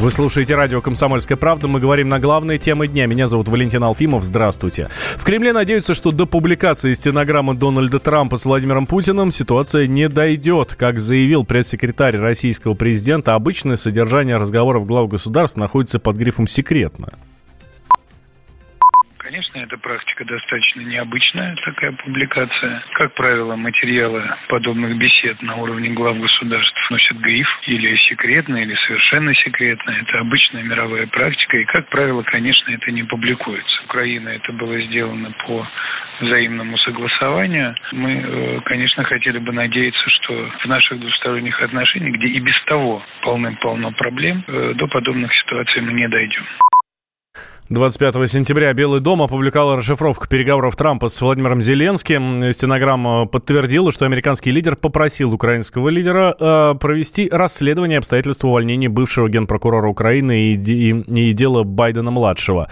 Вы слушаете радио «Комсомольская правда». Мы говорим на главные темы дня. Меня зовут Валентин Алфимов. Здравствуйте. В Кремле надеются, что до публикации стенограммы Дональда Трампа с Владимиром Путиным ситуация не дойдет. Как заявил пресс-секретарь российского президента, обычное содержание разговоров глав государств находится под грифом «секретно». Конечно, эта практика достаточно необычная, такая публикация. Как правило, материалы подобных бесед на уровне глав государств носят гриф или секретно, или совершенно секретно. Это обычная мировая практика, и, как правило, конечно, это не публикуется. Украина это было сделано по взаимному согласованию. Мы, э, конечно, хотели бы надеяться, что в наших двусторонних отношениях, где и без того полным-полно проблем, э, до подобных ситуаций мы не дойдем. 25 сентября Белый дом опубликовал расшифровку переговоров Трампа с Владимиром Зеленским. Стенограмма подтвердила, что американский лидер попросил украинского лидера э, провести расследование обстоятельств увольнения бывшего генпрокурора Украины и, и, и дела Байдена-младшего.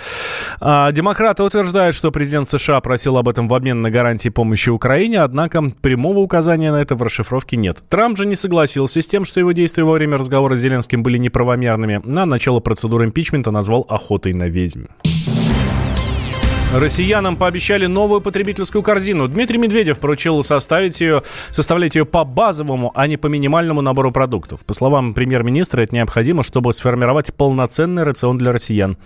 А, демократы утверждают, что президент США просил об этом в обмен на гарантии помощи Украине, однако прямого указания на это в расшифровке нет. Трамп же не согласился с тем, что его действия во время разговора с Зеленским были неправомерными. На начало процедуры импичмента назвал охотой на ведьм. Россиянам пообещали новую потребительскую корзину. Дмитрий Медведев поручил составить ее, составлять ее по базовому, а не по минимальному набору продуктов. По словам премьер-министра, это необходимо, чтобы сформировать полноценный рацион для россиян.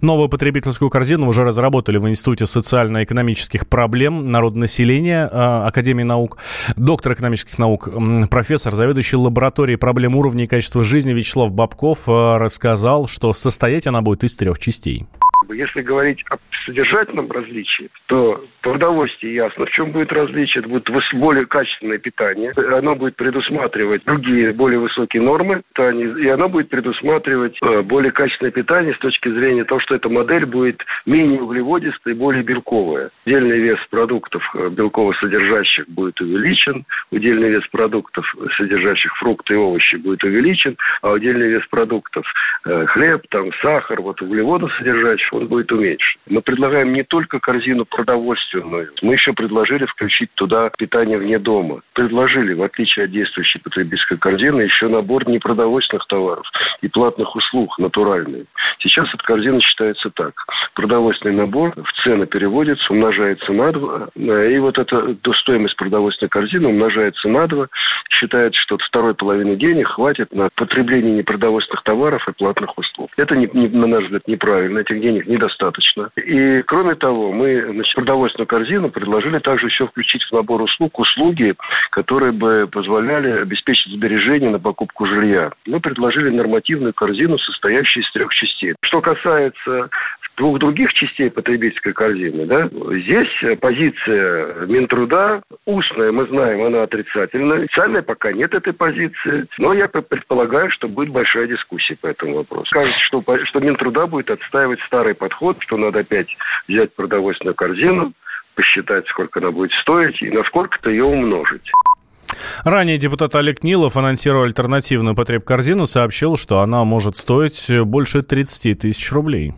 Новую потребительскую корзину уже разработали в Институте социально-экономических проблем народонаселения э, Академии наук. Доктор экономических наук, профессор, заведующий лабораторией проблем уровня и качества жизни Вячеслав Бабков э, рассказал, что состоять она будет из трех частей. Если говорить о содержательном различии, то продовольствие ясно, в чем будет различие. Это будет более качественное питание. Оно будет предусматривать другие более высокие нормы и оно будет предусматривать э, более качественное питание с точки зрения того, что эта модель будет менее углеводистая и более белковая. Удельный вес продуктов э, белково-содержащих будет увеличен, удельный вес продуктов, содержащих фрукты и овощи, будет увеличен, а удельный вес продуктов э, хлеб, там, сахар, вот углеводосодержащих, он будет уменьшен. Мы предлагаем не только корзину продовольственную, мы еще предложили включить туда питание вне дома. Предложили, в отличие от действующей потребительской корзины, еще набор непродовольственных товаров и платных услуг натуральные. Сейчас эта корзина считается так. Продовольственный набор в цены переводится, умножается на два, и вот эта стоимость продовольственной корзины умножается на два. Считается, что от второй половины денег хватит на потребление непродовольственных товаров и платных услуг. Это, не, не, на наш взгляд, неправильно. Этих денег недостаточно. И, кроме того, мы значит, продовольственную корзину предложили также еще включить в набор услуг услуги, которые бы позволяли обеспечить сбережения на покупку жилья. Мы предложили нормативную корзину, состоящую из трех частей. Что касается двух других частей потребительской корзины, да, здесь позиция Минтруда устная, мы знаем, она отрицательная. Официальная пока нет этой позиции, но я предполагаю, что будет большая дискуссия по этому вопросу. Кажется, что, что Минтруда будет отстаивать старый подход, что надо опять взять продовольственную корзину, посчитать, сколько она будет стоить и насколько-то ее умножить. Ранее депутат Олег Нилов, анонсировал альтернативную потреб-корзину, сообщил, что она может стоить больше 30 тысяч рублей.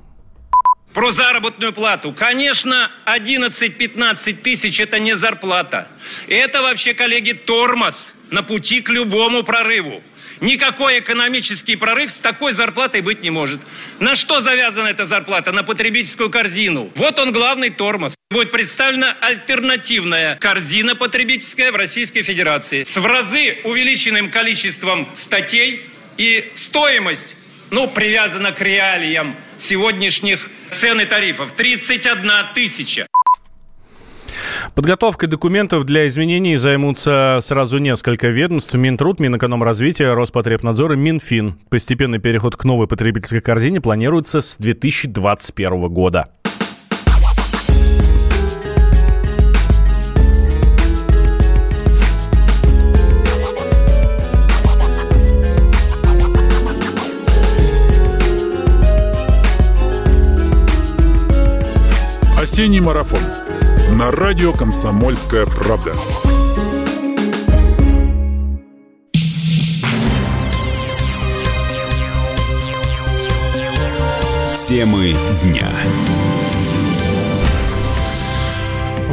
Про заработную плату. Конечно, 11-15 тысяч – это не зарплата. Это вообще, коллеги, тормоз на пути к любому прорыву. Никакой экономический прорыв с такой зарплатой быть не может. На что завязана эта зарплата? На потребительскую корзину. Вот он главный тормоз. Будет представлена альтернативная корзина потребительская в Российской Федерации с в разы увеличенным количеством статей и стоимость, ну, привязана к реалиям сегодняшних цен и тарифов. 31 тысяча. Подготовкой документов для изменений займутся сразу несколько ведомств. Минтруд, Минэкономразвитие, Роспотребнадзор и Минфин. Постепенный переход к новой потребительской корзине планируется с 2021 года. Осенний марафон на радио «Комсомольская правда». Темы дня.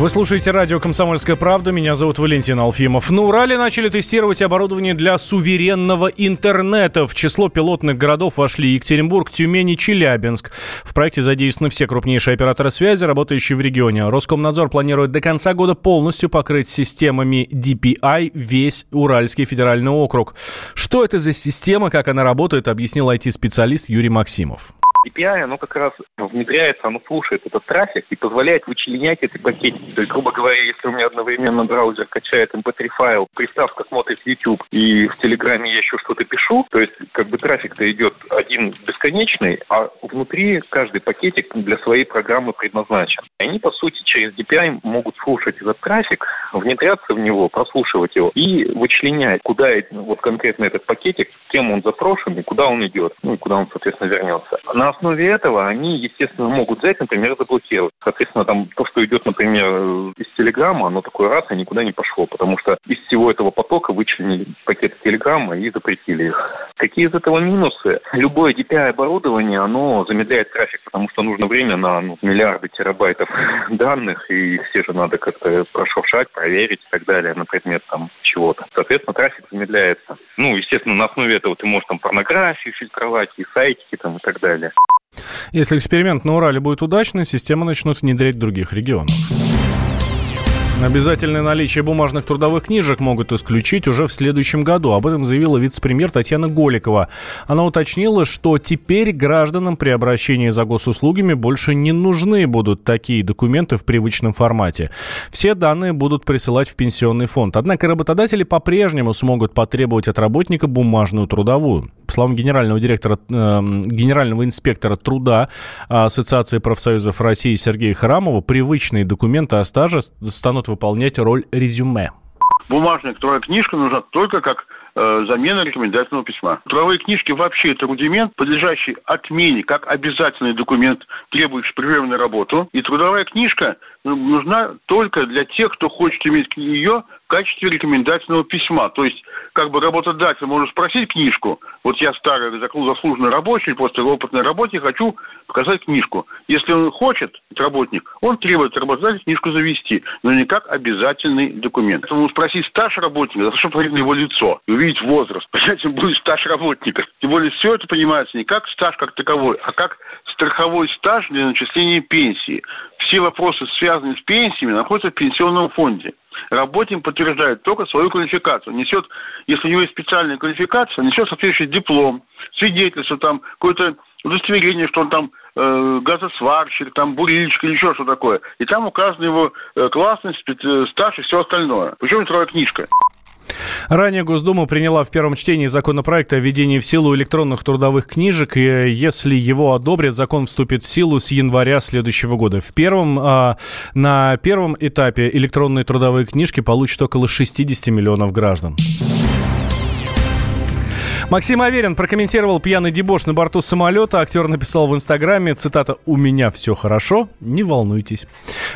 Вы слушаете радио «Комсомольская правда». Меня зовут Валентин Алфимов. На Урале начали тестировать оборудование для суверенного интернета. В число пилотных городов вошли Екатеринбург, Тюмень и Челябинск. В проекте задействованы все крупнейшие операторы связи, работающие в регионе. Роскомнадзор планирует до конца года полностью покрыть системами DPI весь Уральский федеральный округ. Что это за система, как она работает, объяснил IT-специалист Юрий Максимов. API, оно как раз внедряется, оно слушает этот трафик и позволяет вычленять эти пакетики. То есть, грубо говоря, если у меня одновременно браузер качает MP3 файл, приставка смотрит YouTube и в Телеграме я еще что-то пишу, то есть как бы трафик-то идет один бесконечный, а внутри каждый пакетик для своей программы предназначен. Они, по сути, через DPI могут слушать этот трафик, внедряться в него, прослушивать его и вычленять, куда вот конкретно этот пакетик, кем он запрошен и куда он идет, ну и куда он, соответственно, вернется. На основе этого они, естественно, могут взять, например, заблокировать. Соответственно, там то, что идет, например, из Телеграма, оно такой раз и никуда не пошло, потому что из всего этого потока вычленили пакеты Телеграма и запретили их. Какие из этого минусы? Любое DPI-оборудование, оно замедляет трафик, потому что нужно время на ну, миллиарды терабайтов данных, и их все же надо как-то прошуршать, проверить и так далее на предмет там чего-то. Соответственно, трафик замедляется. Ну, естественно, на основе этого ты можешь там порнографию фильтровать, и сайтики там и так далее. Если эксперимент на Урале будет удачный, систему начнут внедрять в других регионах. Обязательное наличие бумажных трудовых книжек могут исключить уже в следующем году. Об этом заявила вице-премьер Татьяна Голикова. Она уточнила, что теперь гражданам при обращении за госуслугами больше не нужны будут такие документы в привычном формате. Все данные будут присылать в пенсионный фонд. Однако работодатели по-прежнему смогут потребовать от работника бумажную трудовую. По словам генерального директора, э, генерального инспектора труда Ассоциации профсоюзов России Сергея Храмова, привычные документы о стаже станут выполнять роль резюме. Бумажная трудовая книжка нужна только как э, замена рекомендательного письма. Трудовые книжки вообще это рудимент, подлежащий отмене как обязательный документ, требующий прерывной работу. И трудовая книжка ну, нужна только для тех, кто хочет иметь ее качестве рекомендательного письма. То есть, как бы работодатель может спросить книжку, вот я старый заслуженный рабочий, после опытной работы хочу показать книжку. Если он хочет, работник, он требует работодателя книжку завести, но не как обязательный документ. Поэтому спросить стаж работника, за что на его лицо и увидеть возраст. Понятно, будет стаж работника. Тем более все это понимается не как стаж как таковой, а как страховой стаж для начисления пенсии. Все вопросы, связанные с пенсиями, находятся в пенсионном фонде. Работник подтверждает только свою квалификацию. Несет, если у него есть специальная квалификация, несет соответствующий диплом, свидетельство, там, какое-то удостоверение, что он там э, газосварщик, там, бурильщик или еще что такое. И там указана его э, классность, э, стаж и все остальное. Причем вторая книжка. Ранее Госдума приняла в первом чтении законопроект о введении в силу электронных трудовых книжек, и если его одобрят, закон вступит в силу с января следующего года. В первом, а, на первом этапе электронные трудовые книжки получат около 60 миллионов граждан. Максим Аверин прокомментировал пьяный дебош на борту самолета. Актер написал в Инстаграме, цитата, «У меня все хорошо, не волнуйтесь».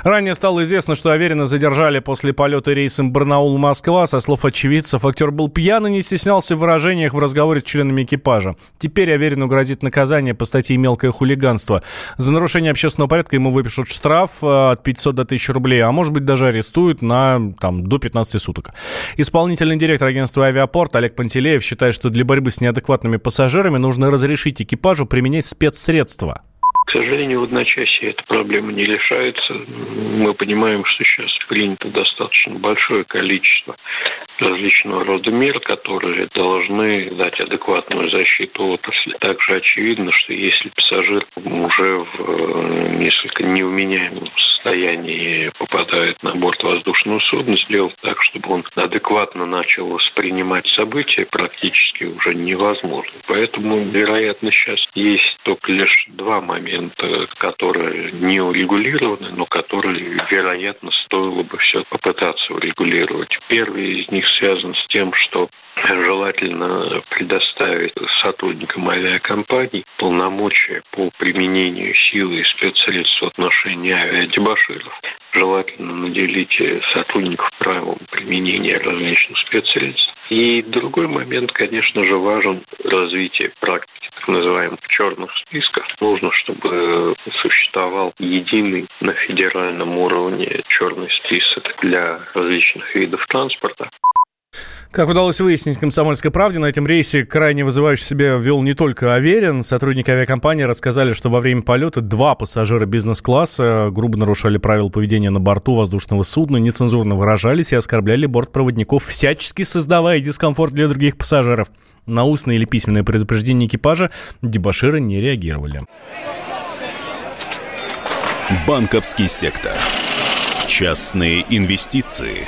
Ранее стало известно, что Аверина задержали после полета рейсом Барнаул-Москва. Со слов очевидцев, актер был пьян и не стеснялся в выражениях в разговоре с членами экипажа. Теперь Аверину грозит наказание по статье «Мелкое хулиганство». За нарушение общественного порядка ему выпишут штраф э, от 500 до 1000 рублей, а может быть даже арестуют на там, до 15 суток. Исполнительный директор агентства «Авиапорт» Олег Пантелеев считает, что для борьбы борьбы с неадекватными пассажирами нужно разрешить экипажу применять спецсредства. К сожалению, в одночасье эта проблема не решается. Мы понимаем, что сейчас принято достаточно большое количество различного рода мер, которые должны дать адекватную защиту отрасли. Также очевидно, что если пассажир уже в э, несколько невменяемом состоянии попадает на борт воздушного судна, сделать так, чтобы он адекватно начал воспринимать события, практически уже невозможно. Поэтому, вероятно, сейчас есть только лишь два момента, которые не урегулированы, но которые, вероятно, стоило бы все попытаться урегулировать. Первый из них связан с тем, что желательно предоставить сотрудникам авиакомпаний полномочия по применению силы и спецсредств в отношении авиадебаширов. Желательно наделить сотрудников правом применения различных спецсредств. И другой момент, конечно же, важен развитие практики так называемых черных списках. Нужно, чтобы существовал единый на федеральном уровне черный список для различных видов транспорта. Как удалось выяснить «Комсомольской правде», на этом рейсе крайне вызывающе себя вел не только Аверин. Сотрудники авиакомпании рассказали, что во время полета два пассажира бизнес-класса грубо нарушали правила поведения на борту воздушного судна, нецензурно выражались и оскорбляли бортпроводников, всячески создавая дискомфорт для других пассажиров. На устное или письменное предупреждение экипажа дебаширы не реагировали. Банковский сектор. Частные инвестиции.